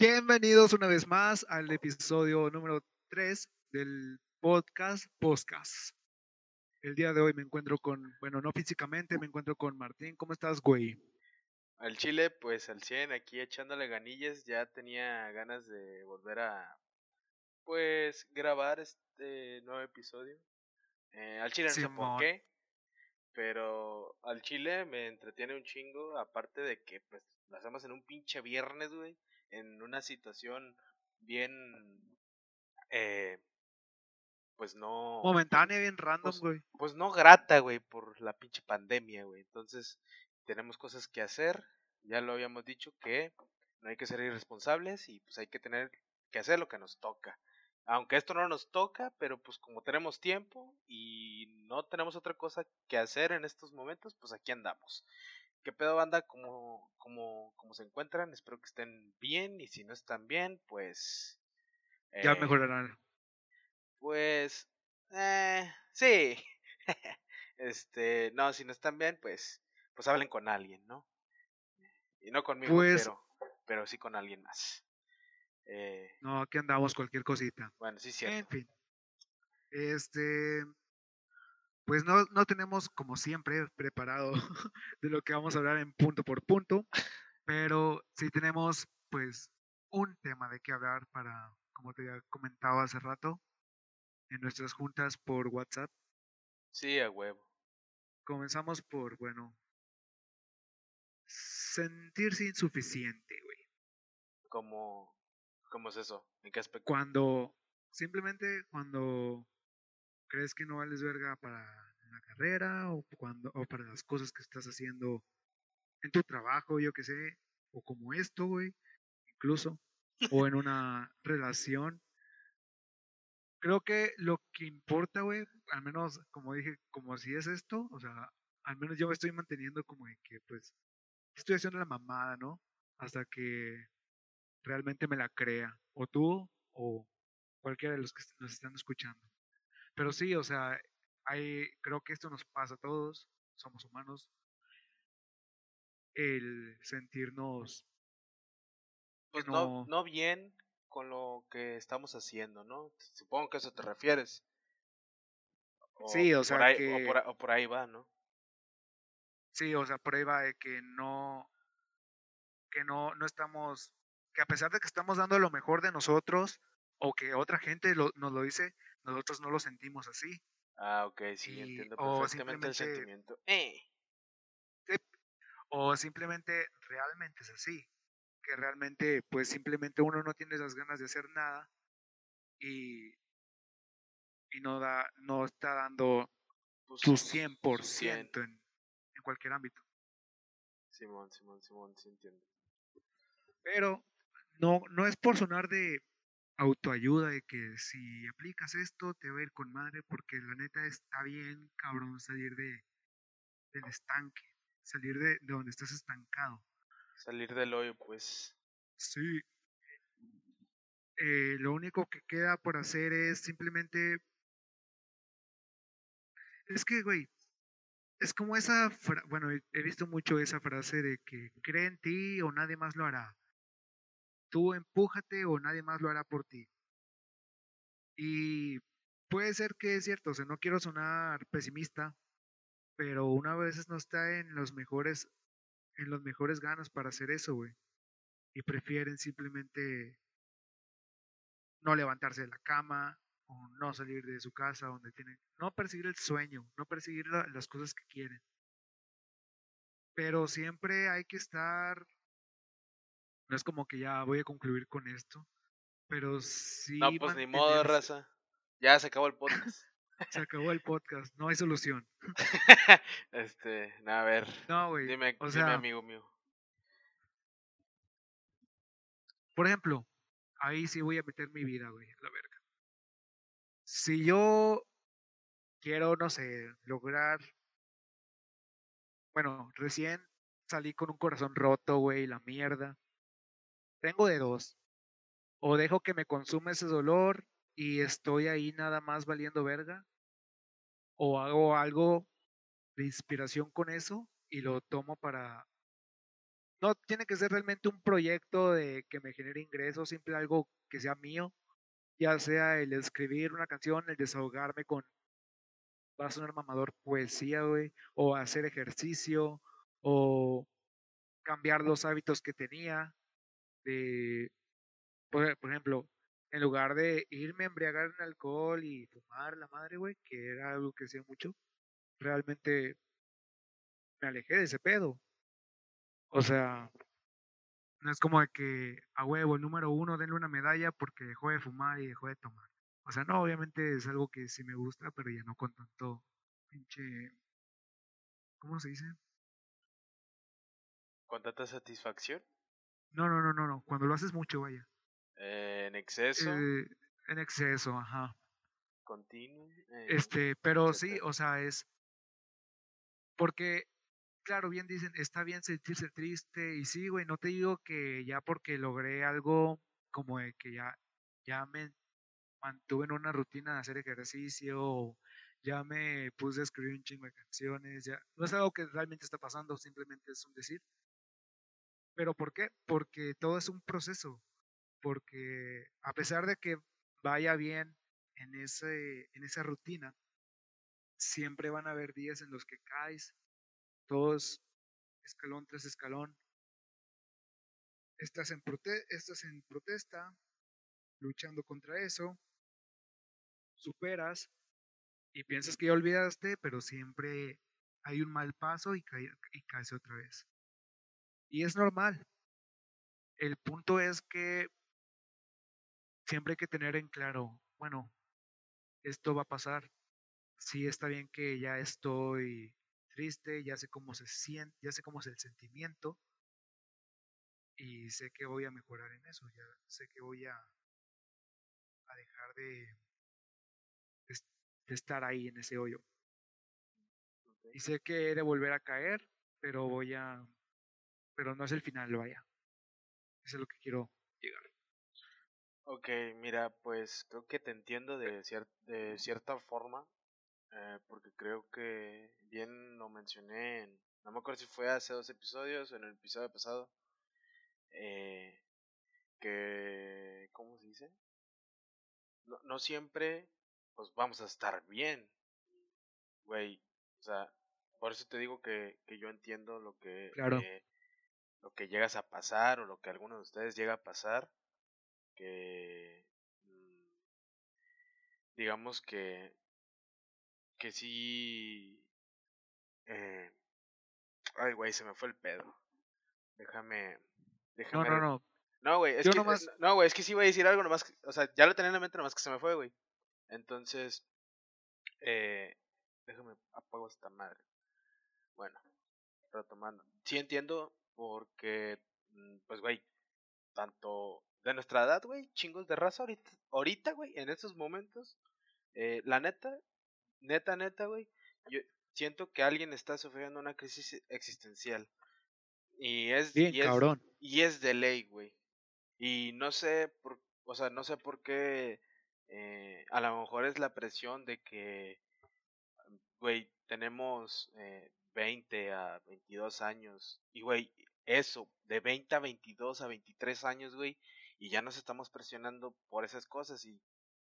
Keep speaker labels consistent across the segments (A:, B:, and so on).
A: Bienvenidos una vez más al episodio número 3 del podcast Podcast. El día de hoy me encuentro con, bueno, no físicamente, me encuentro con Martín. ¿Cómo estás, güey?
B: Al Chile, pues al 100, aquí echándole ganillas, ya tenía ganas de volver a, pues, grabar este nuevo episodio. Eh, al Chile no sé por qué, pero al Chile me entretiene un chingo, aparte de que, pues, lo hacemos en un pinche viernes, güey en una situación bien, eh, pues no...
A: Momentánea, bien random,
B: pues,
A: güey.
B: Pues, no grata, güey, por la pinche pandemia, güey. Entonces, tenemos cosas que hacer. Ya lo habíamos dicho que no hay que ser irresponsables y pues hay que tener que hacer lo que nos toca. Aunque esto no nos toca, pero pues como tenemos tiempo y no tenemos otra cosa que hacer en estos momentos, pues aquí andamos. ¿Qué pedo banda? ¿Cómo, cómo, cómo se encuentran? Espero que estén bien y si no están bien, pues...
A: ya eh, mejorarán.
B: Pues... Eh, sí. este, no, si no están bien, pues, pues hablen con alguien, ¿no? Y no conmigo, pues pero, pero sí con alguien más.
A: Eh, no, aquí andamos cualquier cosita.
B: Bueno, sí, cierto.
A: En fin. Este, pues no, no tenemos, como siempre, preparado de lo que vamos a hablar en punto por punto, pero sí tenemos, pues, un tema de qué hablar para, como te comentaba hace rato, en nuestras juntas por WhatsApp.
B: Sí, a huevo.
A: Comenzamos por, bueno, sentirse insuficiente, güey.
B: ¿Cómo, ¿Cómo es eso? ¿En qué aspecto?
A: Cuando, simplemente cuando crees que no vales verga para la carrera o, cuando, o para las cosas que estás haciendo en tu trabajo, yo que sé, o como esto, güey, incluso, o en una relación. Creo que lo que importa, güey, al menos como dije, como si es esto, o sea, al menos yo me estoy manteniendo como de que, pues, estoy haciendo la mamada, ¿no? Hasta que realmente me la crea, o tú, o cualquiera de los que nos están escuchando. Pero sí, o sea, hay, creo que esto nos pasa a todos, somos humanos, el sentirnos...
B: Pues no, no, bien con lo que estamos haciendo, ¿no? Supongo que a eso te refieres.
A: sí, o sea,
B: que... o, por, ahí va, ¿no?
A: Sí, o sea, por ahí va de que no, que no, no estamos, que a pesar de que estamos dando lo mejor de nosotros, o que otra gente lo, nos lo dice, nosotros no lo sentimos así.
B: Ah, ok, sí, entiendo perfectamente el sentimiento. Eh.
A: O simplemente realmente es así. Que realmente, pues simplemente uno no tiene las ganas de hacer nada y, y no, da, no está dando pues, su 100% en, en cualquier ámbito.
B: Simón, Simón, Simón, sí entiendo.
A: Pero no, no es por sonar de autoayuda de que si aplicas esto te va a ir con madre porque la neta está bien cabrón salir de del estanque, salir de, donde estás estancado.
B: Salir del hoyo, pues.
A: Sí. Eh, lo único que queda por hacer es simplemente... Es que, güey, es como esa... Bueno, he visto mucho esa frase de que cree en ti o nadie más lo hará tú empújate o nadie más lo hará por ti. Y puede ser que es cierto, o no quiero sonar pesimista, pero una vez no está en los mejores, en los mejores ganas para hacer eso, güey. Y prefieren simplemente no levantarse de la cama o no salir de su casa donde tienen, no perseguir el sueño, no perseguir las cosas que quieren. Pero siempre hay que estar no es como que ya voy a concluir con esto, pero sí.
B: No, pues ni modo, raza. Ya se acabó el podcast.
A: se acabó el podcast, no hay solución.
B: este, a ver.
A: No, güey.
B: Dime, o sea, amigo mío.
A: Por ejemplo, ahí sí voy a meter mi vida, güey, la verga. Si yo quiero, no sé, lograr. Bueno, recién salí con un corazón roto, güey, la mierda. Tengo de dos. O dejo que me consume ese dolor y estoy ahí nada más valiendo verga. O hago algo de inspiración con eso y lo tomo para no tiene que ser realmente un proyecto de que me genere ingresos, simple algo que sea mío, ya sea el escribir una canción, el desahogarme con, va a sonar mamador, poesía, güey, o hacer ejercicio, o cambiar los hábitos que tenía, de, por, por ejemplo, en lugar de irme a embriagar en alcohol y fumar la madre, güey, que era algo que hacía mucho, realmente me alejé de ese pedo. O sea, no es como de que a huevo, el número uno, denle una medalla porque dejó de fumar y dejó de tomar. O sea, no, obviamente es algo que sí me gusta, pero ya no con tanto pinche. ¿Cómo se dice?
B: ¿Con tanta satisfacción?
A: No, no, no, no, no. Cuando lo haces mucho, vaya.
B: Eh, en exceso.
A: Eh, en exceso, ajá.
B: Continuo. eh,
A: Este, pero sí,
B: etcétera.
A: o sea, es. Porque, claro, bien dicen, está bien sentirse triste. Y sí, güey, no te digo que ya porque logré algo como de que ya, ya me mantuve en una rutina de hacer ejercicio, o ya me puse a escribir un chingo de canciones, ya. No es algo que realmente está pasando, simplemente es un decir. ¿Pero por qué? Porque todo es un proceso. Porque a pesar de que vaya bien en, ese, en esa rutina, siempre van a haber días en los que caes, todos escalón tras escalón. Estás en, protesta, luchando contra eso, superas y piensas que ya olvidaste, pero siempre hay un mal paso y, y caes otra vez. Y es normal. El punto es que siempre hay que tener en claro, bueno, esto va a pasar. Sí está bien que ya estoy triste, ya sé cómo se siente, ya sé cómo es el sentimiento y sé que voy a mejorar en eso, ya sé que voy a, a dejar de, de, de estar ahí en ese hoyo. Y sé que he de volver a caer, pero voy a, pero no es el final, vaya. Eso es lo que quiero llegar.
B: Ok, mira, pues creo que te entiendo de, cier- de cierta forma, eh, porque creo que bien lo mencioné, en- no me acuerdo si fue hace dos episodios o en el episodio pasado, eh, que, ¿cómo se dice? No, no siempre, pues vamos a estar bien, güey, o sea, por eso te digo que, que yo entiendo lo que,
A: Claro.
B: eh, lo que llegas a pasar o lo que alguno de ustedes llega a pasar, que mm, digamos que que sí eh, ay güey se me fue el pedo. Déjame
A: No,
B: déjame
A: no,
B: re-
A: no.
B: no güey es
A: Yo
B: que
A: nomás,
B: no güey es que sí iba a decir algo nomás que- o sea ya lo tenía en la mente nomás que se me fue güey. Entonces eh, déjame apago esta madre. Bueno retomando. Sí entiendo porque mm, pues güey tanto de nuestra edad, güey, chingos de raza ahorita, ahorita, güey, en estos momentos, eh, la neta, neta, neta, güey, yo siento que alguien está sufriendo una crisis existencial y es
A: bien
B: y es
A: cabrón.
B: y es de ley, güey. Y no sé por, o sea, no sé por qué eh, a lo mejor es la presión de que güey, tenemos eh, 20 a 22 años. Y, güey, eso, de 20 a 22 a 23 años, güey, y ya nos estamos presionando por esas cosas. Y,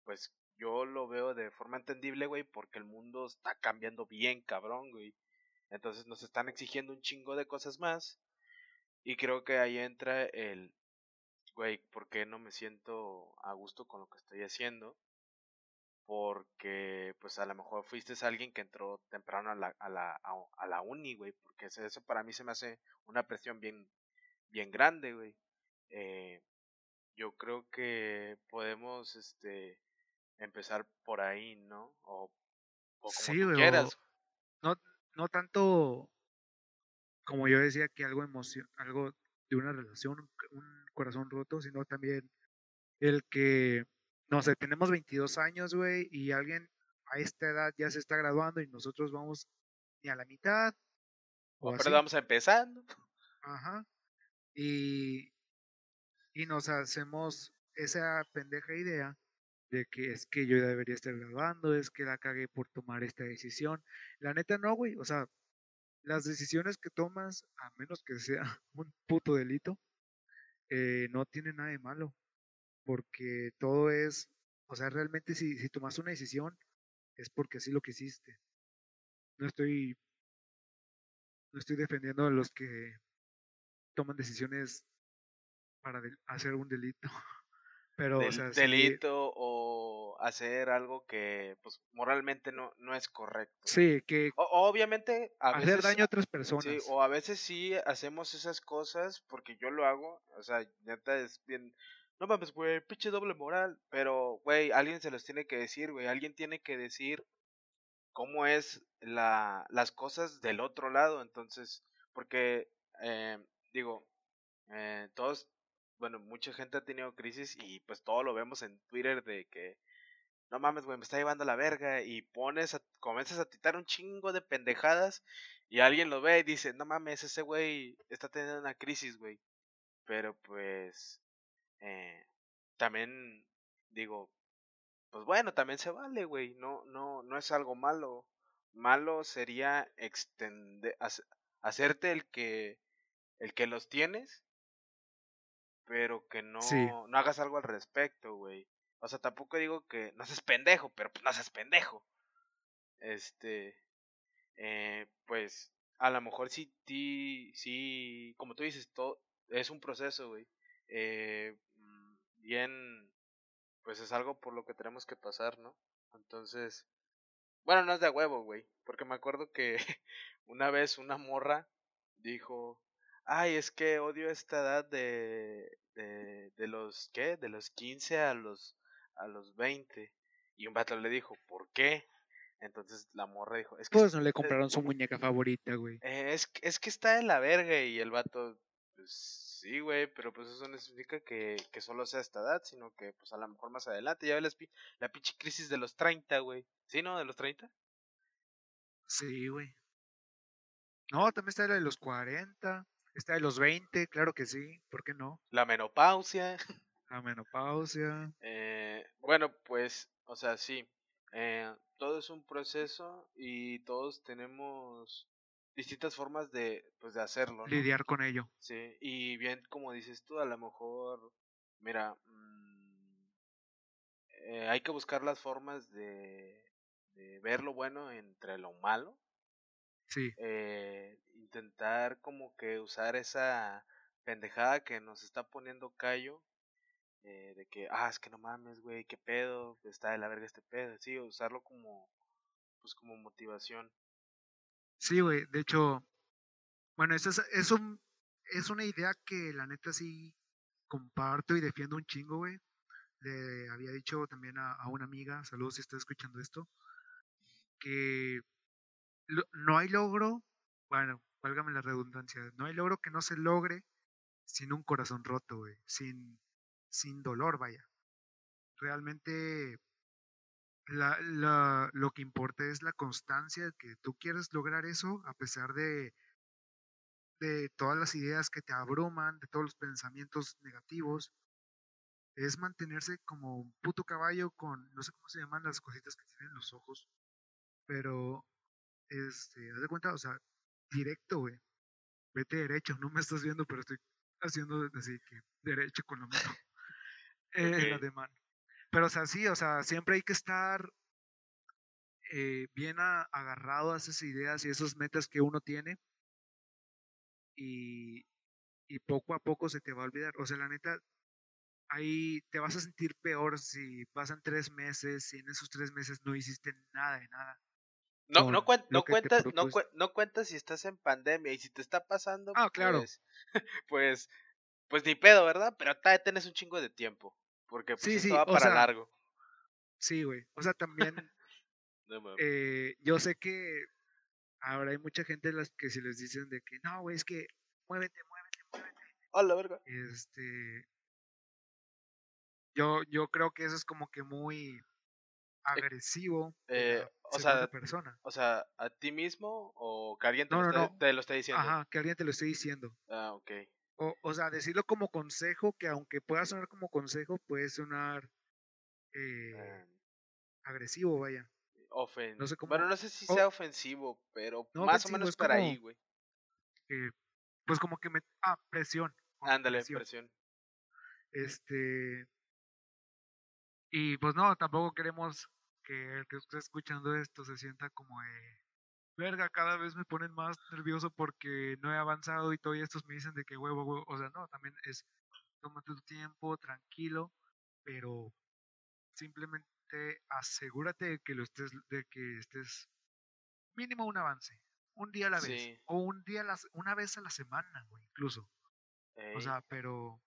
B: pues, yo lo veo de forma entendible, güey, porque el mundo está cambiando bien, cabrón, güey. Entonces nos están exigiendo un chingo de cosas más. Y creo que ahí entra el, güey, ¿por qué no me siento a gusto con lo que estoy haciendo? Porque pues a lo mejor fuiste alguien que entró temprano a la, a la, a, a la uni, güey, porque eso, para mí se me hace una presión bien, bien grande, güey. Eh, yo creo que podemos, este, empezar por ahí, ¿no? O, o como
A: Sí,
B: tú quieras.
A: no, no tanto como yo decía que algo emoción, algo de una relación, un corazón roto, sino también el que, no sé, tenemos 22 años, güey, y alguien a esta edad ya se está graduando y nosotros vamos ni a la mitad o
B: pero vamos empezando.
A: Ajá. Y, y nos hacemos esa pendeja idea de que es que yo ya debería estar graduando, es que la cagué por tomar esta decisión. La neta no, güey, o sea, las decisiones que tomas, a menos que sea un puto delito, eh, no tiene nada de malo, porque todo es, o sea, realmente si, si tomas una decisión, es porque así lo que hiciste. No estoy, no estoy defendiendo a los que toman decisiones para hacer un delito. Pero, o sea,
B: delito o hacer algo que pues moralmente no, no es correcto.
A: Sí, que
B: obviamente
A: a hacer daño a otras personas.
B: Sí, o a veces sí hacemos esas cosas porque yo lo hago, o sea, neta es bien no mames, güey, pinche doble moral, pero güey, alguien se los tiene que decir, güey, alguien tiene que decir cómo es la, las cosas del otro lado, entonces, porque eh, digo, eh, todos bueno, mucha gente ha tenido crisis y pues todo lo vemos en Twitter de que no mames, güey, me está llevando la verga y pones, a, comienzas a titar un chingo de pendejadas y alguien lo ve y dice, no mames, ese güey está teniendo una crisis, güey. Pero pues, eh, también digo, pues bueno, también se vale, güey, no, no, no es algo malo. Malo sería extender, hacerte el que, el que los tienes pero que no, no hagas algo al respecto, güey. O sea, tampoco digo que no seas pendejo, pero pues no seas pendejo. Este, eh, pues a lo mejor sí, sí, sí, como tú dices, todo es un proceso, güey. Eh, bien, pues es algo por lo que tenemos que pasar, ¿no? Entonces, bueno, no es de huevo, güey, porque me acuerdo que una vez una morra dijo, ay, es que odio esta edad de, de, de los, ¿qué? De los 15 a los, a los 20. Y un vato le dijo, ¿por qué? Entonces la morra dijo, es que...
A: Pues no le compraron su muñeca favorita, güey.
B: Eh, es, es que está en la verga y el vato, pues sí, güey, pero pues eso no significa que, que solo sea esta edad, sino que pues a lo mejor más adelante, ya ves la, pinche crisis de los 30, güey. ¿Sí, no? ¿De los 30?
A: Sí, güey. No, también está la de los 40. Está de los 20, claro que sí, ¿por qué no?
B: La menopausia.
A: La menopausia.
B: Eh, bueno, pues, o sea, sí, eh, todo es un proceso y todos tenemos distintas formas de, pues, de hacerlo.
A: Lidiar con ello.
B: Sí, y bien, como dices tú, a lo mejor, mira, mm, eh, hay que buscar las formas de, de ver lo bueno entre lo malo.
A: Sí.
B: Eh, intentar como que usar esa pendejada que nos está poniendo callo eh, de que, ah, es que no mames, güey, qué pedo, está de la verga este pedo, sí, usarlo como, pues como motivación.
A: Sí, güey, de hecho, bueno, eso es, un, es una idea que la neta sí comparto y defiendo un chingo, güey. Le había dicho también a, a una amiga, saludos si está escuchando esto, que no hay logro, bueno, válgame la redundancia, no hay logro que no se logre sin un corazón roto, güey, sin, sin dolor, vaya. Realmente la, la, lo que importa es la constancia, que tú quieres lograr eso a pesar de, de todas las ideas que te abruman, de todos los pensamientos negativos. Es mantenerse como un puto caballo con, no sé cómo se llaman las cositas que tienen los ojos, pero, este, haz de cuenta, o sea, directo, güey. Vete derecho, no me estás viendo, pero estoy haciendo así que derecho con la mano. eh, la de mano. Pero, o sea, sí, o sea, siempre hay que estar eh, bien agarrado a esas ideas y esas metas que uno tiene. Y, y poco a poco se te va a olvidar. O sea, la neta, ahí te vas a sentir peor si pasan tres meses y en esos tres meses no hiciste nada de nada.
B: No, no, no, cuentas, no, no, cuentas si estás en pandemia y si te está pasando,
A: ah, claro.
B: pues, pues, pues ni pedo, ¿verdad? Pero todavía tenés un chingo de tiempo, porque pues,
A: sí,
B: esto va para largo.
A: Sí, güey. O sea, también, eh, yo sé que ahora hay mucha gente las que se les dicen de que, no, güey, es que muévete, muévete, muévete.
B: A la verga.
A: Este, yo, yo creo que eso es como que muy eh, agresivo.
B: Eh, o sea, persona. O sea, ¿a ti mismo o que alguien te, lo, esté, te lo esté diciendo?
A: Ajá, que alguien te lo esté diciendo.
B: Ah, ok.
A: O, o sea, decirlo como consejo, que aunque pueda sonar como consejo, puede sonar eh, ah. agresivo, vaya.
B: ofen...
A: No sé cómo-
B: Bueno, no sé si
A: oh.
B: sea ofensivo, pero
A: No,
B: más o menos para
A: como-
B: ahí, güey.
A: que, pues como que me... Ah, presión.
B: Ándale,
A: presión.
B: presión.
A: Este. Y pues no, tampoco queremos que el que esté escuchando esto se sienta como de. Verga, cada vez me ponen más nervioso porque no he avanzado y todavía estos me dicen de que huevo, huevo. O sea, no, también es. Tómate tu tiempo, tranquilo, pero simplemente asegúrate de que lo estés, de que estés mínimo un avance, un día a la vez,
B: Sí.
A: o un día a la, una vez a la semana, güey, incluso. O sea, pero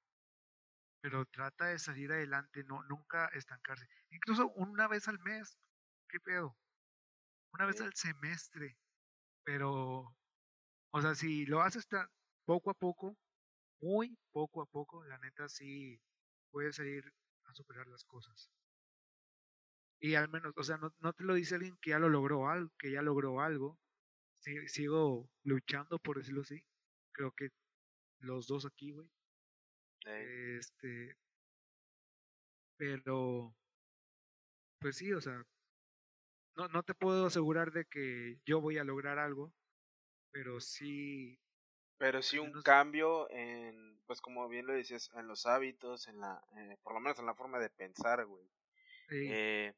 A: pero trata de salir adelante, no nunca estancarse. Incluso una vez al mes, ¿qué pedo? Una vez
B: Sí.
A: al semestre. Pero o sea, si lo haces tan poco a poco, muy poco a poco, la neta sí puedes salir a superar las cosas. Y al menos, o sea, no, no te lo dice alguien que ya lo logró algo, que ya logró algo. Si- sigo luchando, por decirlo así. Creo que los dos aquí, güey.
B: ey.
A: Este, pero, pues sí, o sea, no, no te puedo asegurar de que yo voy a lograr algo, pero sí,
B: Pero sí un
A: menos-
B: cambio en, pues como bien lo decías, en los hábitos, en la, eh, por lo menos en la forma de pensar, güey.
A: sí,
B: Eh,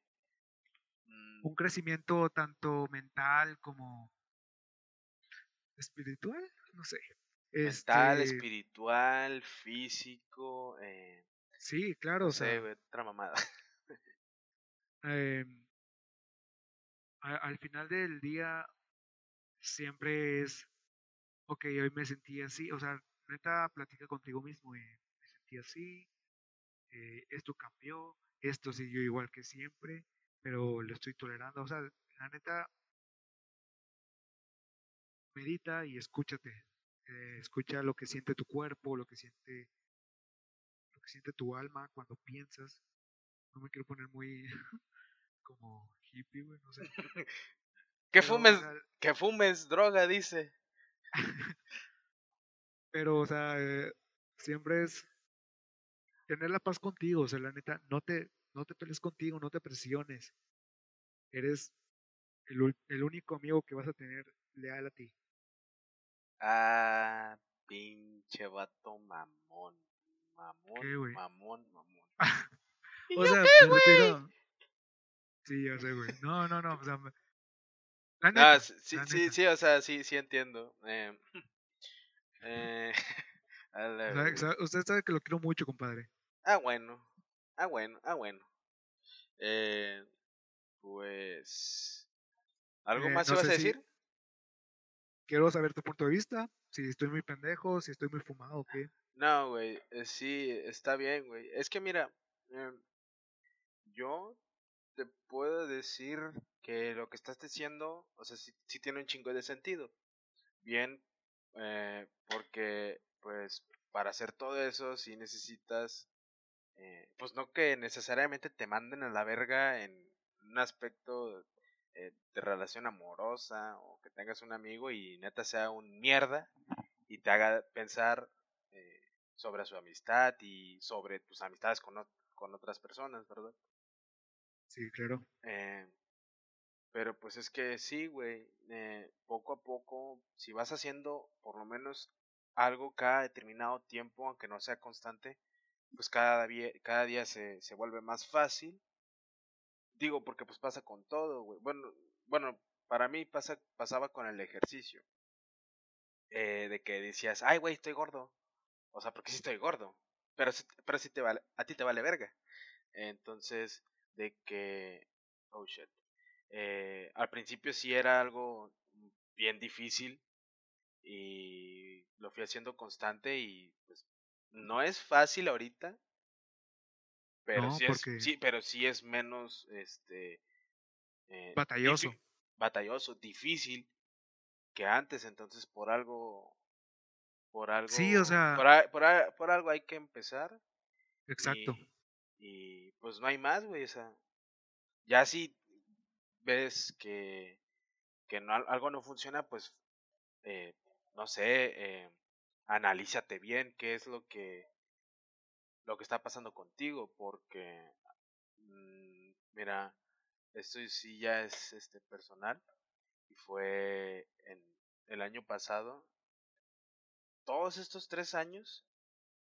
B: mm,
A: un crecimiento tanto mental como espiritual, no sé.
B: mental,
A: Este,
B: espiritual, físico, eh,
A: sí, claro,
B: no
A: o sea,
B: otra mamada.
A: em, al final del día siempre es, ok, hoy me sentí así, o sea, neta, platica contigo mismo, eh, me sentí así, eh, esto cambió, esto siguió igual que siempre, pero lo estoy tolerando, o sea, la neta, medita y escúchate, eh, escucha lo que siente tu cuerpo, lo que siente, lo que siente tu alma cuando piensas, no me quiero poner muy como hippie, güey, no sé.
B: Que fumes, que fumes droga, dice.
A: Pero, o sea, eh, siempre es tener la paz contigo, o sea, la neta, no te, no te pelees contigo, no te presiones. Eres el, el único amigo que vas a tener leal a ti.
B: Ah, pinche vato mamón. Mamón,
A: ¿Qué,
B: mamón, mamón.
A: O sea, me refiero. Sí, ya sé, güey. No, no, no, o sea, la
B: No,
A: neta,
B: sí, sí,
A: la
B: sí,
A: neta.
B: sí, o sea, sí, sí entiendo. Eh, eh, a la
A: O sea,
B: verga.
A: sa- usted sabe que lo quiero mucho, compadre.
B: Ah, bueno. Ah, bueno, ah, bueno. Eh, pues. ¿Algo
A: Eh,
B: más
A: no
B: ibas a
A: si-
B: decir?
A: Quiero saber tu punto de vista, si estoy muy pendejo, si estoy muy fumado o qué.
B: No, güey, eh, sí, está bien, güey. Es que mira, em, yo te puedo decir que lo que estás diciendo, o sea, sí, sí tiene un chingo de sentido. Bien, eh, porque, pues, para hacer todo eso, sí necesitas, eh, pues no que necesariamente te manden a la verga en un aspecto eh, de relación amorosa o que tengas un amigo y neta sea un mierda y te haga pensar eh, sobre su amistad y sobre tus amistades con, con otras personas, ¿verdad?
A: Sí, claro.
B: Eh, pero pues es que sí, güey, eh, poco a poco, si vas haciendo por lo menos algo cada determinado tiempo, aunque no sea constante, pues cada día, cada día se, se vuelve más fácil. Digo, porque pues pasa con todo, güey. Bueno, bueno, para mí pasa, pasaba con el ejercicio. Eh, de que decías, ay, güey, estoy gordo. O sea, porque sí estoy gordo. Pero, pero sí te vale, a ti te vale verga. Entonces, de que, oh shit. Eh, al principio sí era algo bien difícil y lo fui haciendo constante y pues no es fácil ahorita, pero
A: No,
B: sí es, sí, pero sí es menos este eh,
A: Batalloso.
B: batalloso, difícil que antes, entonces por algo por algo
A: Sí, o sea-
B: por, por por algo hay que empezar
A: Exacto.
B: y, y, pues no hay más, güey, o sea, ya si ves que, que no, algo no funciona, pues, eh, no sé, eh, analízate bien qué es lo que, lo que está pasando contigo, porque, mm, mira, esto sí ya es este personal y fue en el año pasado. Todos estos tres años,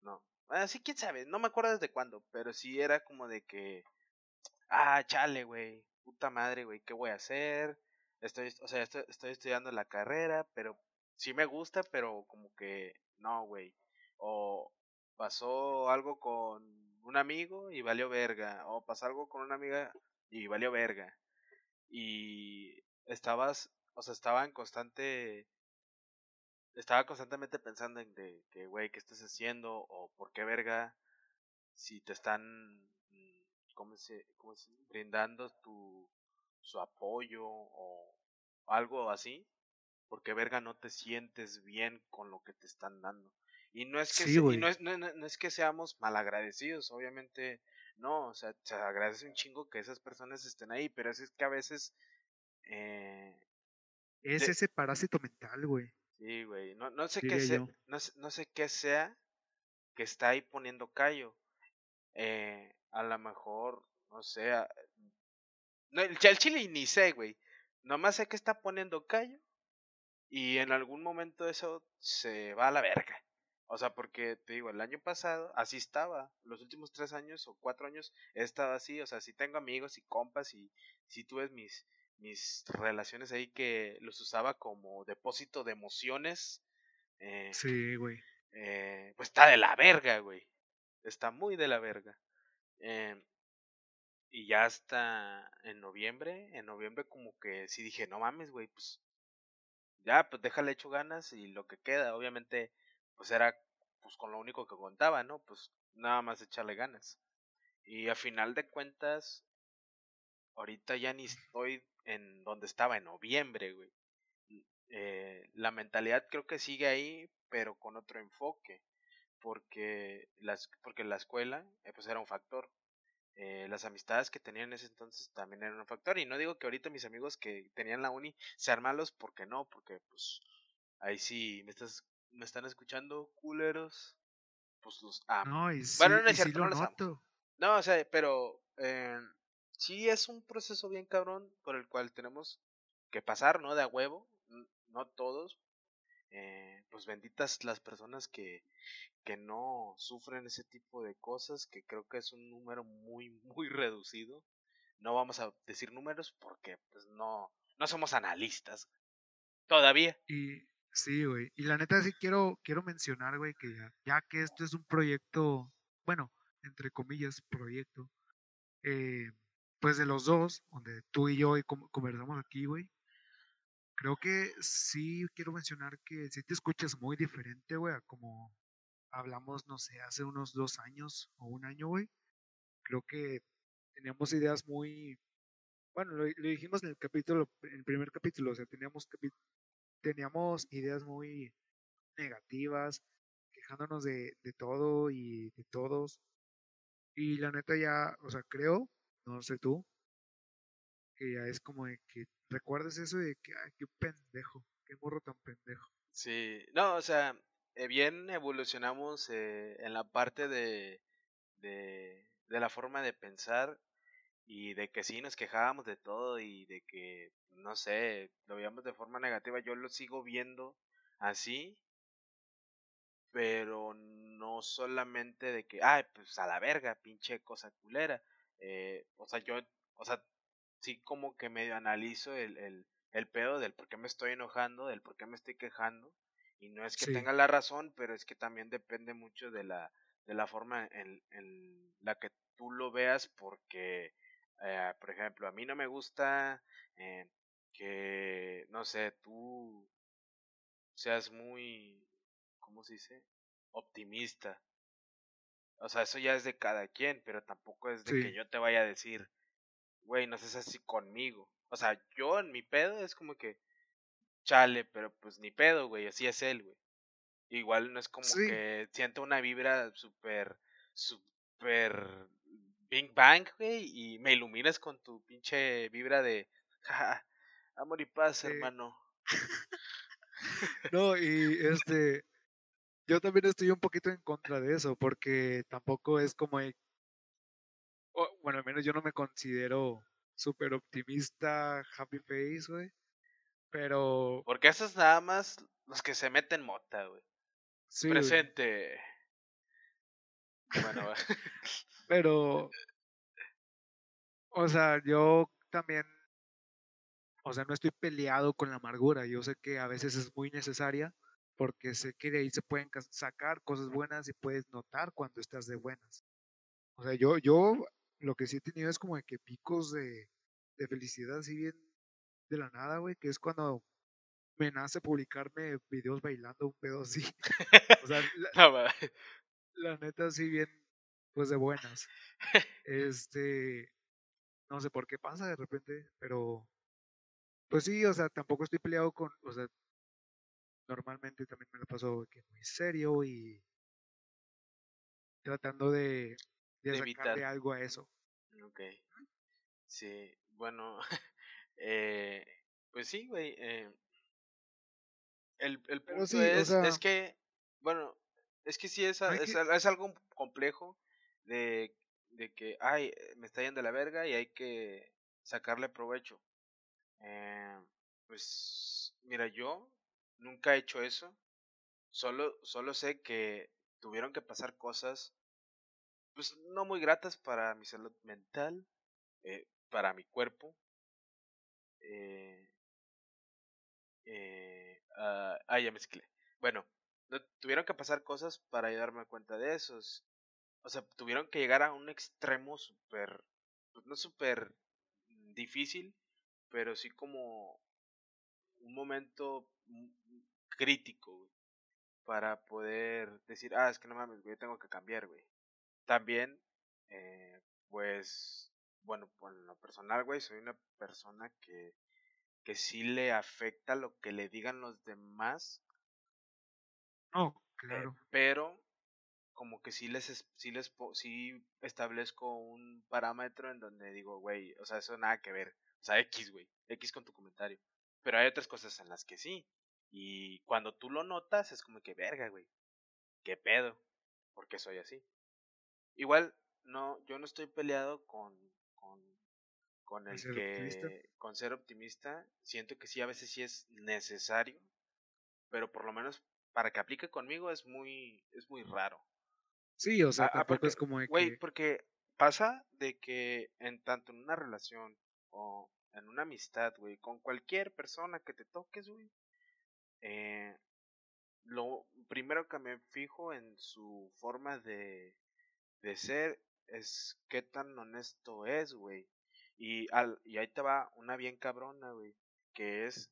B: no, así quién sabe, no me acuerdo desde cuándo, pero sí era como de que, ah, chale, güey, puta madre, güey, ¿qué voy a hacer? Estoy, o sea, estoy, estoy estudiando la carrera, pero sí me gusta, pero como que no, güey. O pasó algo con un amigo y valió verga. O pasó algo con una amiga y valió verga. Y estabas, o sea, estaba en constante estaba constantemente pensando en de que, güey, ¿qué estás haciendo? O por qué verga, si te están, mm, ¿cómo se, cómo se brindando tu, su apoyo o algo así, porque verga no te sientes bien con lo que te están dando. Y no es que, no, es, no, no, es que seamos malagradecidos, obviamente no, o sea, se agradece un chingo que esas personas estén ahí, pero es que a veces... Eh,
A: es ese parásito mental, güey.
B: Sí, güey, no, no sé qué sea, no, no, sé qué sea que está ahí poniendo callo. Eh, a lo mejor, no sé, no, el, el chile ni sé, güey. Nomás sé que está poniendo callo y en algún momento eso se va a la verga. O sea, porque te digo, el año pasado así estaba. Los últimos tres años o cuatro años he estado así. O sea, si tengo amigos y compas y si tú ves mis, mis relaciones ahí que los usaba como depósito de emociones.
A: Eh, sí, güey.
B: Eh, pues está de la verga, güey. Está muy de la verga. Eh, y ya hasta en noviembre, en noviembre como que sí dije, no mames, güey, pues ya, pues déjale hecho ganas y lo que queda, obviamente, pues era pues con lo único que contaba, ¿no? Pues nada más echarle ganas. Y a final de cuentas, ahorita ya ni estoy en donde estaba en noviembre, güey. Eh, la mentalidad creo que sigue ahí, pero con otro enfoque, porque, las, porque la escuela eh, pues era un factor, eh, las amistades que tenían en ese entonces también eran un factor. Y no digo que ahorita mis amigos que tenían la uni sean malos, porque no, porque pues ahí sí me estás me están escuchando culeros, pues los amo.
A: No, y sí, no es cierto, no los amo.
B: No, o sea, pero eh, sí es un proceso bien cabrón por el cual tenemos que pasar, ¿no? De a huevo, no todos. Eh, pues benditas las personas que, que no sufren ese tipo de cosas, que creo que es un número muy, muy reducido. No vamos a decir números porque pues no, no somos analistas. Todavía.
A: Y sí, güey. Y la neta sí quiero, quiero mencionar, güey, que ya, que esto es un proyecto, bueno, entre comillas, proyecto, eh, pues de los dos, donde tú y yo conversamos aquí, güey. Creo que sí quiero mencionar que si te escuchas muy diferente, güey, a como hablamos, no sé, hace unos dos años o un año, güey. Creo que teníamos ideas muy, bueno, lo, dijimos en el capítulo, en el primer capítulo, o sea, teníamos, teníamos ideas muy negativas, quejándonos de todo y de todos. Y la neta ya, o sea, creo, no sé tú, que ya es como de que recuerdes eso de que, ay, qué pendejo, qué morro tan pendejo.
B: Sí, no, o sea, eh, bien evolucionamos eh, en la parte de, de, de, la forma de pensar y de que sí nos quejábamos de todo y de que, no sé, lo veíamos de forma negativa. Yo lo sigo viendo así, pero no solamente de que, ay, pues a la verga, pinche cosa culera. Eh, o sea, yo, o sea, sí como que medio analizo el, el, el pedo del por qué me estoy enojando, del por qué me estoy quejando y no es que tenga la razón, pero es que también depende mucho de la, de la forma en, en la que tú lo veas, porque, eh, por ejemplo, a mí no me gusta eh, que, no sé, tú seas muy, ¿cómo se dice? Optimista. O sea, eso ya es de cada quien, pero tampoco es de que yo te vaya a decir, güey, no seas así conmigo. O sea, yo en mi pedo es como que, chale, pero pues ni pedo, güey, así es él, güey. Igual no es como que siento una vibra súper, súper Big Bang, güey, y me iluminas con tu pinche vibra de, ja, amor y paz, hermano.
A: no, y este, yo también estoy un poquito en contra de eso, porque tampoco es como, bueno, al menos yo no me considero súper optimista, happy face, güey. Pero.
B: Porque esos nada más los que se meten mota, güey.
A: Sí, güey.
B: Presente. Bueno,
A: Pero. O sea, yo también. O sea, no estoy peleado con la amargura. Yo sé que a veces es muy necesaria. Porque sé que de ahí se pueden sacar cosas buenas y puedes notar cuando estás de buenas. O sea, yo, yo lo que sí he tenido es como de que picos de, de felicidad así bien de la nada, güey, que es cuando me nace publicarme videos bailando un pedo así. O sea, la, la neta así bien, pues de buenas. Este, no sé por qué pasa de repente, pero pues sí, o sea, tampoco estoy peleado con, o sea, normalmente también me lo paso que muy serio y tratando de, de
B: De
A: sacarle algo a eso.
B: Ok. Sí, bueno. eh, pues sí, güey. eh, el, el punto
A: sí, o
B: es,
A: sea-
B: es que, bueno, es que sí es, es,
A: que-
B: es algo complejo de, de que, ay, me está yendo de la verga y hay que sacarle provecho. Eh, pues, mira, yo nunca he hecho eso. Solo, solo sé que tuvieron que pasar cosas, pues, no muy gratas para mi salud mental, eh, para mi cuerpo. Eh, eh, ah, ah, ya mezclé. Bueno, no- tuvieron que pasar cosas para darme cuenta de esos. O sea, tuvieron que llegar a un extremo súper, pues no súper difícil, pero sí como un momento mm, crítico, güey, para poder decir, ah, es que no mames, güey, tengo que cambiar, güey. También, eh, pues, bueno, por lo personal, güey, soy una persona que, que sí le afecta lo que le digan los demás,
A: No,
B: eh,
A: claro.
B: pero como que sí les, es- sí les, sí establezco un parámetro en donde digo, güey, o sea, eso nada que ver, o sea, X, güey, X con tu comentario, pero hay otras cosas en las que sí, y cuando tú lo notas es como que, verga, güey, qué pedo, porque soy así. Igual, no, yo no estoy peleado con, con, con
A: ¿El ser optimista?
B: que, con ser optimista, siento que sí, a veces sí es necesario, pero por lo menos para que aplique conmigo es muy, es muy raro.
A: Sí, o sea,
B: Ah, porque,
A: es como de
B: güey,
A: que...
B: porque pasa de que en tanto en una relación o en una amistad, güey, con cualquier persona que te toques, güey, eh, lo primero que me fijo en su forma de, de ser es qué tan honesto es, güey. Y, al, y ahí te va una bien cabrona, güey, que es,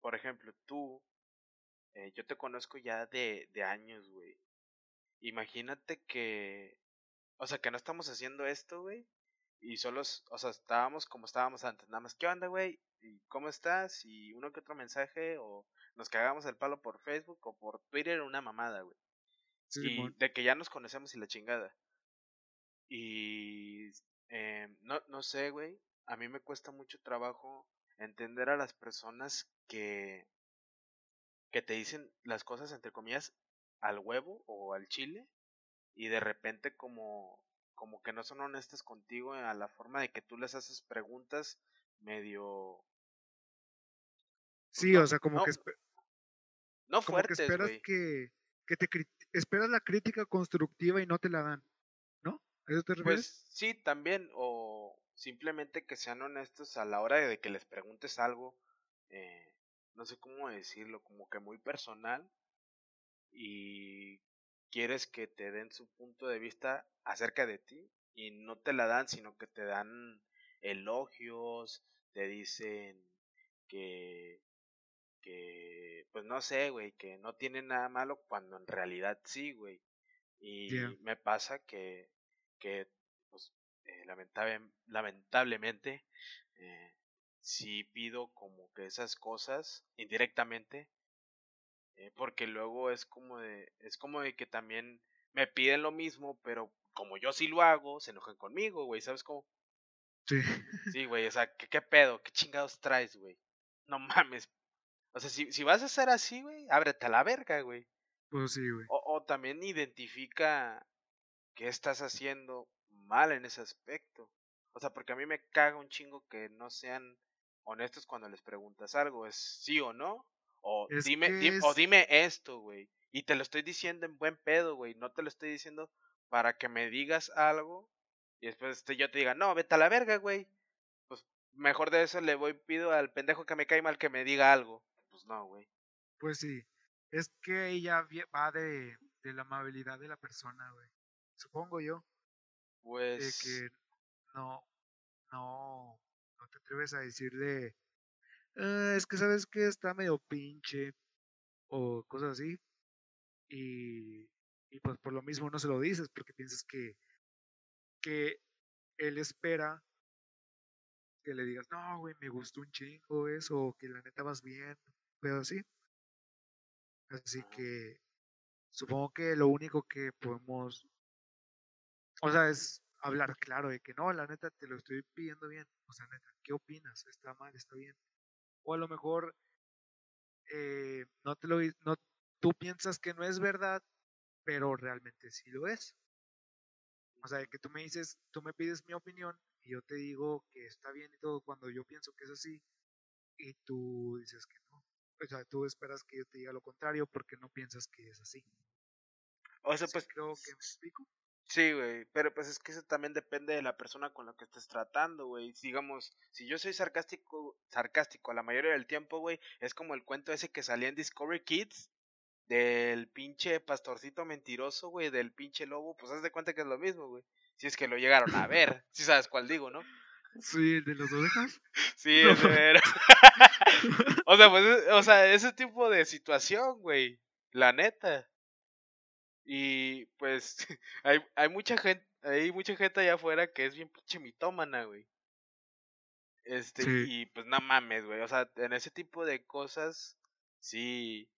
B: por ejemplo, tú, eh, yo te conozco ya de, de años, güey. Imagínate que, o sea, que no estamos haciendo esto, güey. Y solo, o sea, estábamos como estábamos antes. Nada más, ¿qué onda, güey? ¿Y cómo estás? Y uno que otro mensaje. O nos cagamos el palo por Facebook o por Twitter, una mamada, güey.
A: Sí,
B: Y de que ya nos conocemos y la chingada. Y eh, no, no sé, güey. A mí me cuesta mucho trabajo entender a las personas que, que te dicen las cosas, entre comillas, al huevo o al chile. Y de repente como, como que no son honestas contigo a la forma de que tú les haces preguntas medio...
A: Sí,
B: no,
A: o sea, como
B: no,
A: que,
B: no
A: como que
B: fuertes,
A: esperas que, que te esperas la crítica constructiva y no te la dan, ¿no? ¿A eso te refieres?
B: Pues sí, también, o simplemente que sean honestos a la hora de que les preguntes algo, eh, no sé cómo decirlo, como que muy personal, y quieres que te den su punto de vista acerca de ti, y no te la dan, sino que te dan elogios, te dicen que, que, pues no sé, güey, que no tiene nada malo cuando en realidad sí, güey. Y me pasa que, que pues, eh, lamentable- lamentablemente, eh, sí pido como que esas cosas indirectamente, eh, porque luego es como de, es como de que también me piden lo mismo, pero como yo sí lo hago, se enojan conmigo, güey, ¿sabes cómo?
A: Sí.
B: Sí, güey, o sea, ¿qué, qué pedo? ¿Qué chingados traes, güey? No mames. O sea, si, si vas a ser así, güey, ábrete a la verga, güey.
A: Pues sí, güey.
B: O, o también identifica qué estás haciendo mal en ese aspecto. O sea, porque a mí me caga un chingo que no sean honestos cuando les preguntas algo. Es sí o no. O dime, o dime esto, güey. Y te lo estoy diciendo en buen pedo, güey. No te lo estoy diciendo para que me digas algo y después este, yo te diga, no, vete a la verga, güey. Pues mejor de eso le voy pido al pendejo que me cae mal que me diga algo. Pues no, güey.
A: Pues sí. Es que ella va de, de la amabilidad de la persona, güey. Supongo yo. Pues. De que no, no, no te atreves a decirle, ah, es que sabes que está medio pinche o cosas así. Y, y pues por lo mismo no se lo dices porque piensas que, que él espera que le digas, no, güey, me gustó un chingo eso, o que la neta vas bien, pero así. Así que supongo que lo único que podemos, o sea, es hablar claro de que no, la neta te lo estoy pidiendo bien. O sea, neta, ¿qué opinas? ¿Está mal? ¿Está bien? O a lo mejor eh, no te lo no, tú piensas que no es verdad, pero realmente sí lo es. O sea, que tú me dices, tú me pides mi opinión y yo te digo que está bien y todo cuando yo pienso que es así y tú dices que no. O sea, tú esperas que yo te diga lo contrario porque no piensas que es así.
B: O sea, pues
A: creo que me explico.
B: Sí, güey, pero pues es que eso también depende de la persona con la que estés tratando, güey. Digamos, si yo soy sarcástico, sarcástico la mayoría del tiempo, güey, es como el cuento ese que salía en Discovery Kids del pinche pastorcito mentiroso, güey, del pinche lobo, pues haz de cuenta que es lo mismo, güey. Si es que lo llegaron a ver, si sabes cuál digo, ¿no?
A: Sí, de las ovejas.
B: Sí, no. o sea, pues, o sea, ese tipo de situación, güey, la neta. Y pues hay, hay mucha gente, hay mucha gente allá afuera que es bien pinche mitómana, güey. Este, y pues no mames, güey. O sea, en ese tipo de cosas, sí,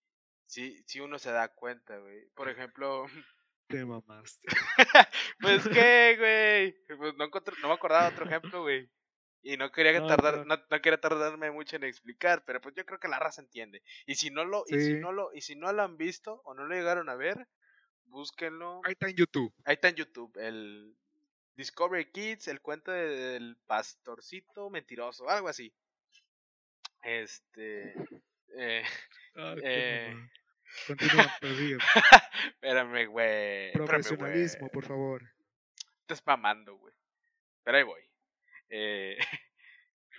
B: sí, sí uno se da cuenta, güey. Por ejemplo.
A: Te mamaste.
B: pues qué, güey. Pues no, no me acordaba de otro ejemplo, güey. Y no quería tardar, no, no, quería tardarme mucho en explicar, pero pues yo creo que la raza entiende. Y si no lo, y si no lo, y si no lo han visto o no lo llegaron a ver, búsquenlo.
A: Ahí está en YouTube.
B: Ahí está en YouTube. El Discovery Kids, el cuento del pastorcito mentiroso, algo así. Este. Eh,
A: eh, Continúa,
B: Espérame, güey.
A: Profesionalismo, por favor.
B: Estás mamando, güey. Pero ahí voy. Eh,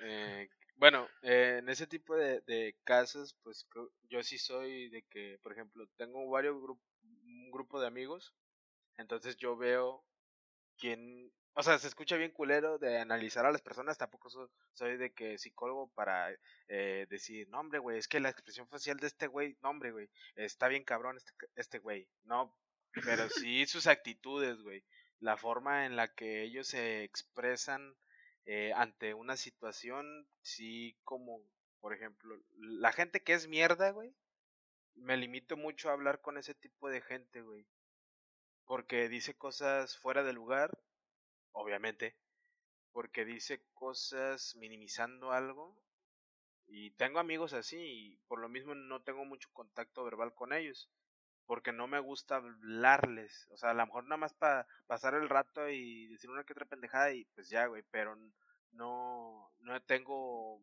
B: eh, bueno, eh, en ese tipo de, casos, pues yo sí soy de que, por ejemplo, tengo varios grupos un grupo de amigos, entonces yo veo quién, o sea, se escucha bien culero de analizar a las personas, tampoco soy, de que psicólogo para eh, decir, no hombre, güey, es que la expresión facial de este güey, no hombre, güey, está bien cabrón este, este güey, no, pero sí sus actitudes, güey, la forma en la que ellos se expresan eh, ante una situación, sí como, por ejemplo, la gente que es mierda, güey, me limito mucho a hablar con ese tipo de gente, güey. Porque dice cosas fuera de lugar, obviamente. Porque dice cosas minimizando algo. Y tengo amigos así y por lo mismo no tengo mucho contacto verbal con ellos. Porque no me gusta hablarles. O sea, a lo mejor nada más para pasar el rato y decir una que otra pendejada y pues ya, güey. Pero no, no tengo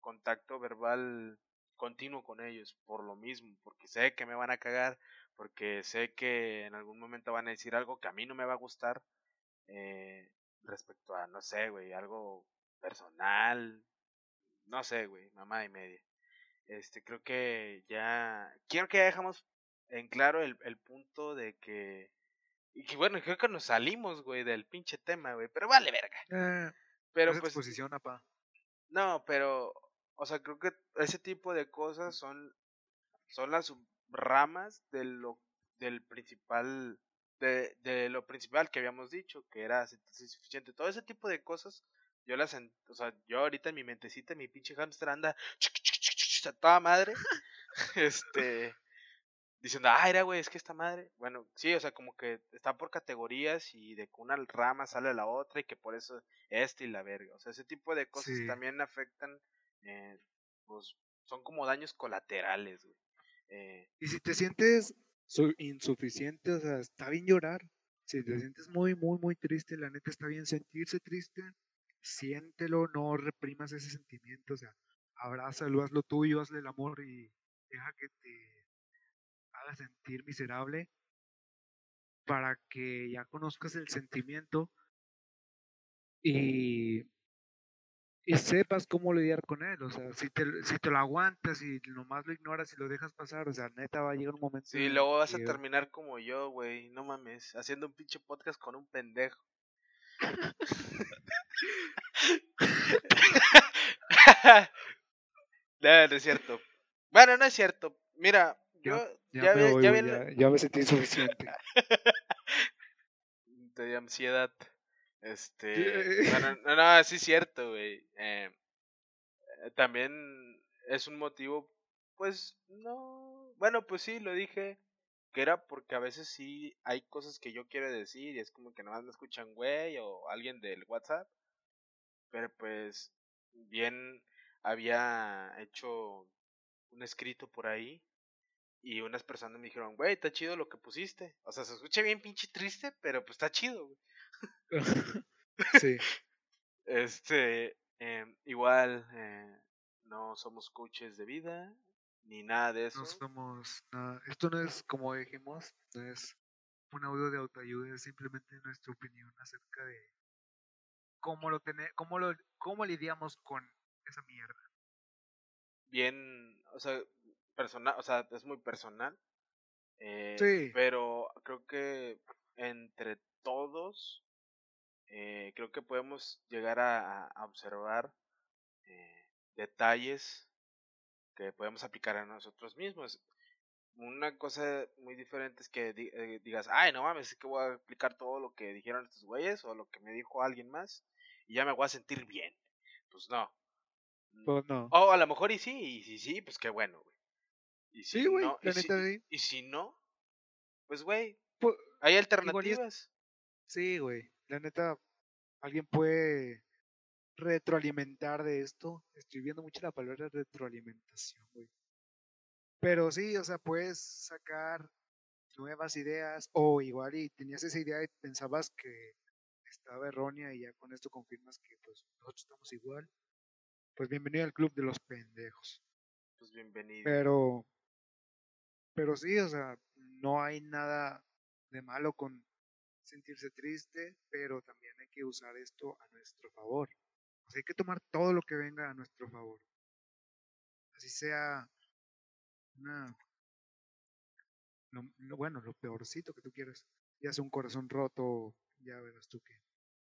B: contacto verbal continuo con ellos por lo mismo, porque sé que me van a cagar, porque sé que en algún momento van a decir algo que a mí no me va a gustar eh, respecto a, no sé, güey, algo personal, no sé, güey, mamá y media. Este, creo que ya, quiero que dejamos en claro el, el punto de que, y bueno, creo que nos salimos, güey, del pinche tema, güey, pero vale verga.
A: Eh, pero pues... Exposición, apa.
B: No, pero o sea, creo que ese tipo de cosas son, son las ramas de lo, del principal, de, de lo principal que habíamos dicho, que era suficiente. Todo ese tipo de cosas, yo las, o sea, yo ahorita en mi mentecita, mi pinche hamster anda a toda madre, este, diciendo, ah, era güey, es que esta madre, bueno, sí, o sea, como que está por categorías y de que una rama sale a la otra y que por eso este y la verga, o sea, ese tipo de cosas también afectan eh, pues son como daños colaterales, güey. Eh,
A: y si te sientes insuficiente, o sea, está bien llorar. Si te sientes muy, muy, muy triste, la neta está bien sentirse triste, siéntelo, no reprimas ese sentimiento, o sea, abrázalo, haz lo tuyo, hazle el amor y deja que te haga sentir miserable para que ya conozcas el sentimiento y y sepas cómo lidiar con él. O sea, si te, si te lo aguantas y nomás lo ignoras y lo dejas pasar, o sea, neta va a llegar un momento.
B: Sí, luego vas a terminar como yo, güey. No mames, haciendo un pinche podcast con un pendejo. no, no es cierto. Bueno, no es cierto. Mira, yo
A: ya, ya, ya, ya, me sentí suficiente.
B: Te di ansiedad. Este. no, no, no, sí es cierto, güey. Eh, eh, también es un motivo, pues, no. Bueno, pues sí, lo dije. Que era porque a veces sí hay cosas que yo quiero decir y es como que nomás me escuchan, güey, o alguien del WhatsApp. Pero pues, bien había hecho un escrito por ahí y unas personas me dijeron, güey, está chido lo que pusiste. O sea, se escucha bien pinche triste, pero pues está chido, güey.
A: sí.
B: Este, eh, igual, eh, no somos coaches de vida, ni nada de eso.
A: No somos nada. Esto no es, como dijimos, no es un audio de autoayuda, es simplemente nuestra opinión acerca de cómo lo tener, cómo lo, cómo lidiamos con esa mierda.
B: Bien, o sea, personal, o sea, es muy personal. Eh,
A: sí.
B: Pero creo que entre todos eh, creo que podemos llegar a, observar eh, detalles que podemos aplicar a nosotros mismos. Una cosa muy diferente es que eh, digas, ay, no mames, es que voy a aplicar todo lo que dijeron estos güeyes o lo que me dijo alguien más y ya me voy a sentir bien. Pues no.
A: Pues no.
B: O a lo mejor y sí, y si sí, pues qué bueno, güey.
A: Y si sí, güey, no, y, si,
B: y si no, pues güey, pues, hay alternativas.
A: Sí, güey. La neta, alguien puede retroalimentar de esto. Estoy viendo mucho la palabra retroalimentación, güey. Pero sí, o sea, puedes sacar nuevas ideas o igual y tenías esa idea y pensabas que estaba errónea y ya con esto confirmas que pues nosotros estamos igual. Pues bienvenido al club de los pendejos.
B: Pues bienvenido.
A: Pero pero sí, o sea, no hay nada de malo con sentirse triste, pero también hay que usar esto a nuestro favor. O sea, hay que tomar todo lo que venga a nuestro favor. Así sea una... bueno, lo peorcito que tú quieras. Ya sea un corazón roto, ya verás tú qué.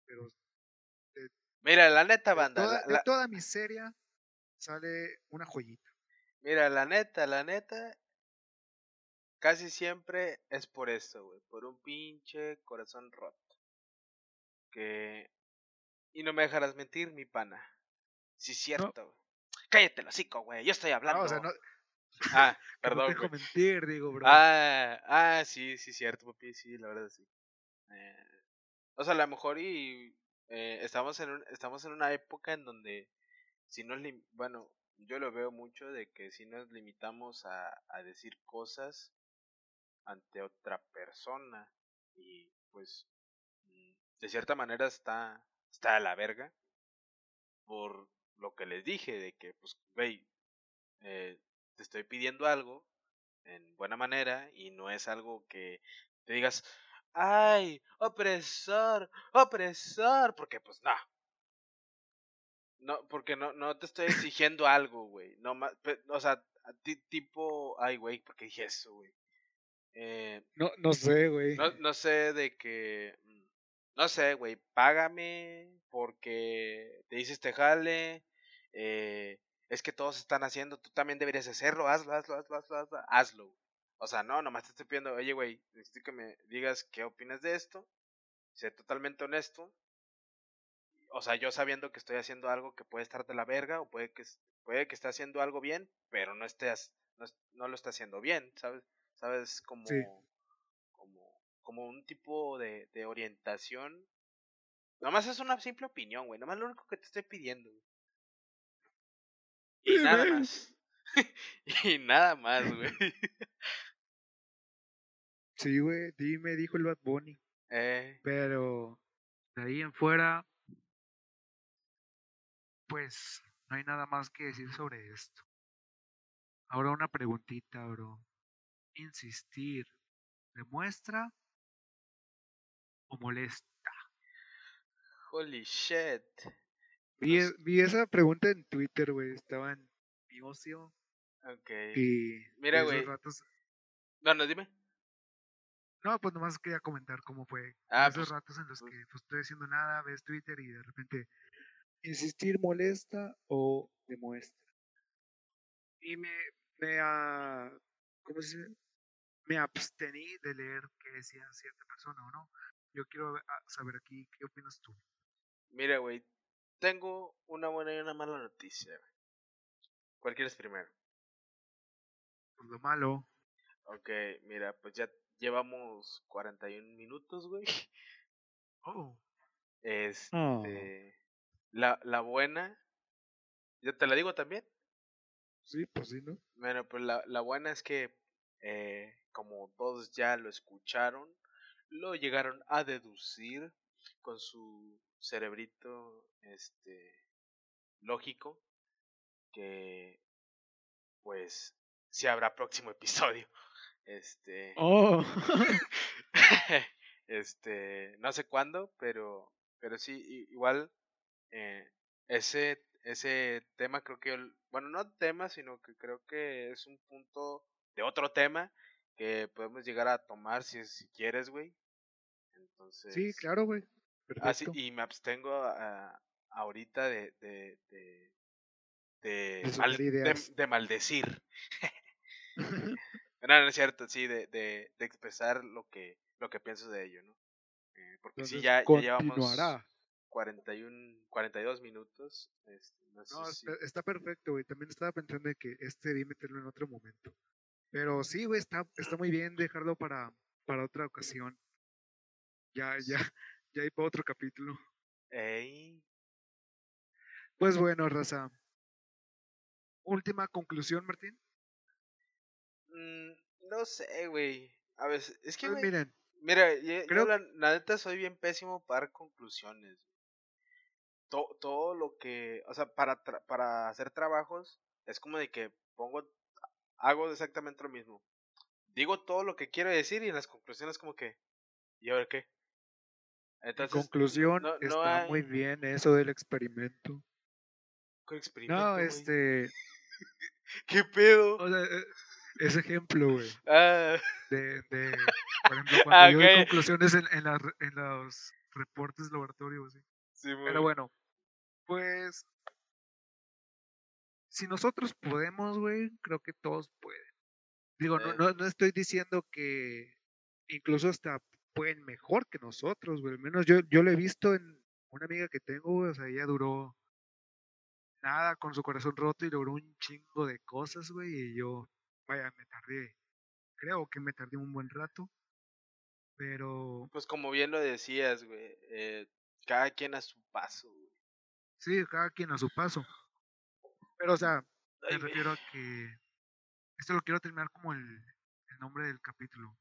A: Pero...
B: Mira, la neta, banda.
A: De toda, de toda miseria sale una joyita.
B: Mira, la neta, la neta, Casi siempre es por esto, güey. Por un pinche corazón roto. Que... Y no me dejarás mentir, mi pana. Sí, cierto, güey. Cállate el hocico, güey. Yo estoy hablando.
A: o sea, no...
B: Ah, perdón.
A: No mentir, digo, bro.
B: Ah, ah, sí, sí, cierto, papi. Sí, la verdad, sí. Eh, o sea, a lo mejor y... Eh, estamos, en un, estamos en una época en donde... Si no bueno, yo lo veo mucho de que si nos limitamos a, a decir cosas ante otra persona y pues mm, de cierta manera está está a la verga por lo que les dije de que pues güey eh, te estoy pidiendo algo en buena manera y no es algo que te digas ay opresor opresor porque pues no. No porque no no te estoy exigiendo algo güey no o sea tipo ay güey porque dije eso güey eh,
A: no, no sé, güey.
B: No, no sé de que. No sé, güey. Págame porque te dices te jale. Eh, es que todos están haciendo. Tú también deberías hacerlo. Hazlo, hazlo, hazlo, hazlo. hazlo. O sea, no, nomás te estoy pidiendo. Oye, güey, necesito que me digas qué opinas de esto. Sé totalmente honesto. O sea, yo sabiendo que estoy haciendo algo que puede estar de la verga o puede que, puede que esté haciendo algo bien, pero no estés, no, no lo está haciendo bien, ¿sabes? ¿Sabes? Como, como, como un tipo de, de orientación. Nomás es una simple opinión, güey. Nomás lo único que te estoy pidiendo. Y nada más. y nada más, güey.
A: Sí, güey, dime, dijo el Bad Bunny.
B: Eh,
A: Pero de ahí en fuera, pues no hay nada más que decir sobre esto. Ahora una preguntita, bro. Insistir, ¿demuestra o molesta?
B: holy shit.
A: Vi, e- vi esa pregunta en Twitter, güey. Estaba en mi ocio
B: Ok.
A: y
B: Mira, güey.
A: ratos.
B: Bueno, dime.
A: No, pues nomás quería comentar cómo fue.
B: Ah,
A: esos
B: pues,
A: ratos en los
B: pues-
A: que pues, estoy haciendo nada, ves Twitter y de repente insistir molesta o demuestra. Y me, me, ah, ¿cómo se dice? Me abstení de leer qué decía cierta persona o no. Yo quiero saber aquí, ¿qué opinas tú?
B: Mira, güey. Tengo una buena y una mala noticia. ¿Cuál quieres primero?
A: Pues lo malo.
B: Ok, mira, pues ya llevamos 41 minutos, güey.
A: Oh.
B: Este. La, la buena. ¿Ya te la digo también?
A: Sí, pues sí, ¿no?
B: Bueno, pues la, la buena es que, eh, como todos ya lo escucharon, lo llegaron a deducir con su cerebrito, este, lógico, que, pues, si habrá próximo episodio. Este,
A: Oh.
B: este, no sé cuándo, pero, pero sí, igual, eh, ese, ese tema creo que, bueno, no tema, sino que creo que es un punto de otro tema que podemos llegar a tomar si, si quieres, güey. Entonces,
A: sí, claro, güey.
B: así,
A: Perfecto.
B: y me abstengo a- ahorita de, de, de, de,
A: De
B: mal-
A: soltar
B: de-
A: ideas.
B: de maldecir. No, no es cierto, sí, de, de, de expresar lo que, lo que pienso de ello, ¿no? Eh, porque sí,
A: Entonces,
B: ya, ya llevamos
A: continuará.
B: 41, 42 minutos. este, no sé
A: No,
B: si-
A: está, está perfecto, güey. También estaba pensando de que este debí meterlo en otro momento. Pero sí, güey, está, está muy bien dejarlo para, para otra ocasión. Ya, ya, ya hay para otro capítulo.
B: Ey,
A: Pues bueno, raza. Última conclusión, Martín.
B: mm, no sé, güey. A veces, es que,
A: Pues miren,
B: mira, yo, yo
A: creo-
B: la, la neta soy bien pésimo para conclusiones. To- todo lo que, o sea, para, tra- para hacer trabajos, es como de que pongo, hago exactamente lo mismo. Digo todo lo que quiero decir y en las conclusiones como que, ¿y ahora qué?
A: en conclusión,
B: no- no
A: está muy bien eso del experimento.
B: ¿qué experimento,
A: No, este,
B: ¿Qué pedo?
A: o sea, eh, ese ejemplo, güey,
B: Ah,
A: de, de, por ejemplo, cuando
B: Ah,
A: yo doy conclusiones en, en, re- en los reportes laboratorios, sí.
B: sí,
A: Pero bueno, pues si nosotros podemos, güey, creo que todos pueden. Digo, no,
B: Eh.
A: no, no estoy diciendo que incluso hasta pueden mejor que nosotros, güey. Al menos yo, yo lo he visto en una amiga que tengo, güey, o sea, ella duró nada con su corazón roto y logró un chingo de cosas, güey, y yo, vaya, me tardé, creo que me tardé un buen rato, pero
B: Pues como bien lo decías, güey, eh, cada quien a su paso, güey.
A: sí, cada quien a su paso. Pero, o sea, me
B: Ay,
A: refiero a que esto lo quiero terminar como el, el nombre del capítulo.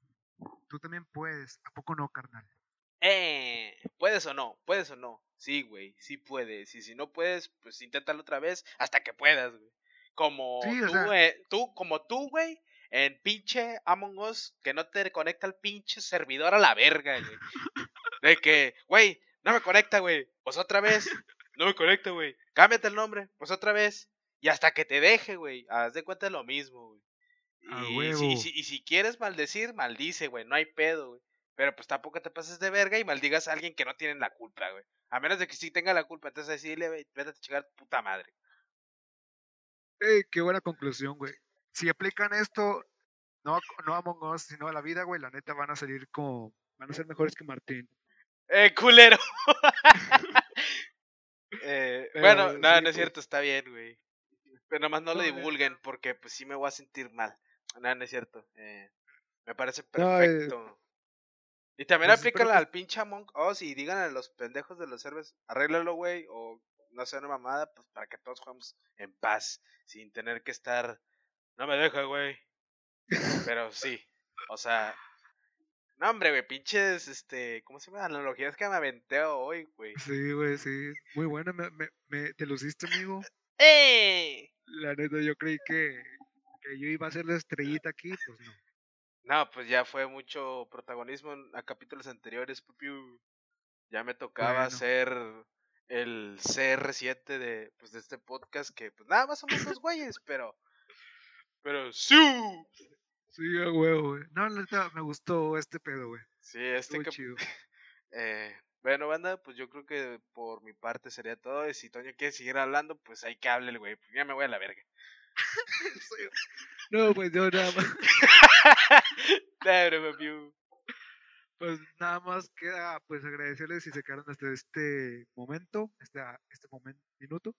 A: Tú también puedes, ¿a poco no, carnal?
B: Eh, ¿puedes o no? ¿Puedes o no? Sí, güey, sí puedes. Y si no puedes, pues inténtalo otra vez hasta que puedas, güey. Como
A: Sí,
B: tú,
A: sea-
B: eh, tú, como tú, güey, en pinche Among Us, que no te conecta el pinche servidor a la verga, güey. De que, güey, no me conecta, güey. Pues otra vez. No me conecta, güey. Cámbiate el nombre, pues otra vez. Y hasta que te deje, güey. Haz de cuenta lo mismo, güey. Y, si, y si- y si quieres maldecir, maldice, güey. No hay pedo, güey. Pero pues tampoco te pases de verga y maldigas a alguien que no tiene la culpa, güey. A menos de que sí tenga la culpa. Entonces decirle, güey, vete a chingar puta madre.
A: Ey, qué buena conclusión, güey. Si aplican esto, no, a- no a Among Us, sino a la vida, güey, la neta van a salir como, van a ser mejores que Martín.
B: ¡Eh, culero! eh,
A: Pero,
B: bueno, no,
A: sí,
B: no es
A: pues.
B: cierto, está bien, güey. Pero nomás no lo divulguen porque pues sí me voy a sentir mal. No, no es cierto. eh, me parece
A: No, eh,
B: perfecto. y también
A: pues,
B: aplícala
A: que-
B: al pinche Among Us y digan a los pendejos de los servers, arréglalo, güey, o no sé, una mamada, pues para que todos juguemos en paz, sin tener que estar... No me deja, güey. Pero sí, o sea, No, hombre, güey, pinches, este, ¿cómo se llama? Analogías que me aventeo hoy, güey.
A: Sí, güey, sí. Muy buena, me, me, me- te luciste, amigo.
B: ¡Eh!
A: La neta, yo creí que, que yo iba a ser la estrellita aquí, pues no.
B: No, pues ya fue mucho protagonismo a capítulos anteriores, pupiu. Ya me tocaba
A: Bueno.
B: ser el CR7 de, pues, de este podcast, que pues nada más somos dos güeyes, pero... Pero ¡sí!
A: Sí, a huevo, güey. No, la neta, me gustó este pedo, güey.
B: Sí, este cap-
A: chido.
B: eh, bueno, banda, pues yo creo que por mi parte sería todo. Y si Toño quiere seguir hablando, pues hay que hable el güey. pues ya me voy a la verga.
A: No, pues yo nada más, pues nada más queda pues agradecerles si se quedaron hasta este momento, este, este momento, minuto.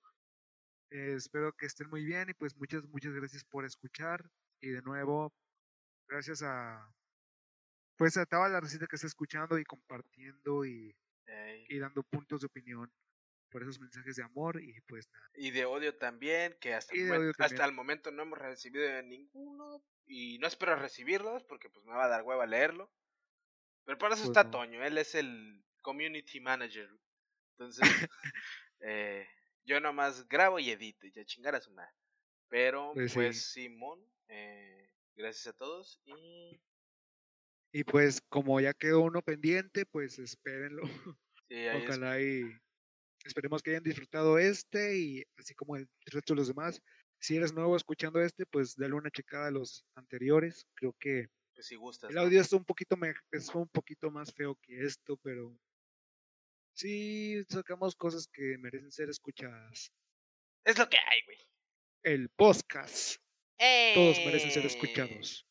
A: Eh, espero que estén muy bien y pues muchas, muchas gracias por escuchar. Y de nuevo, gracias a pues a toda la receta que está escuchando y compartiendo y,
B: Ey.
A: y dando puntos de opinión por esos mensajes de amor y pues nada.
B: Y de odio también, que hasta, el hasta momento no hemos recibido ninguno. Y no espero recibirlos porque pues me va a dar hueva leerlo. Pero para eso
A: Pues
B: está
A: no.
B: Toño, él es el community manager. Entonces, eh, yo nomás grabo y edito, y ya chingar a su madre. Pero
A: Pues
B: pues,
A: sí.
B: Simón, eh, gracias a todos y
A: Y pues como ya quedó uno pendiente, pues espérenlo.
B: sí, es-
A: Ojalá y esperemos que hayan disfrutado este y así como el resto de los demás. Si eres nuevo escuchando este, pues dale una checada a los anteriores. Creo que
B: pues si gustas.
A: el
B: ¿no?
A: audio es un poquito me- es un poquito más feo que esto, pero sí sacamos cosas que merecen ser escuchadas.
B: Es lo que hay, güey.
A: El podcast, todos merecen ser escuchados.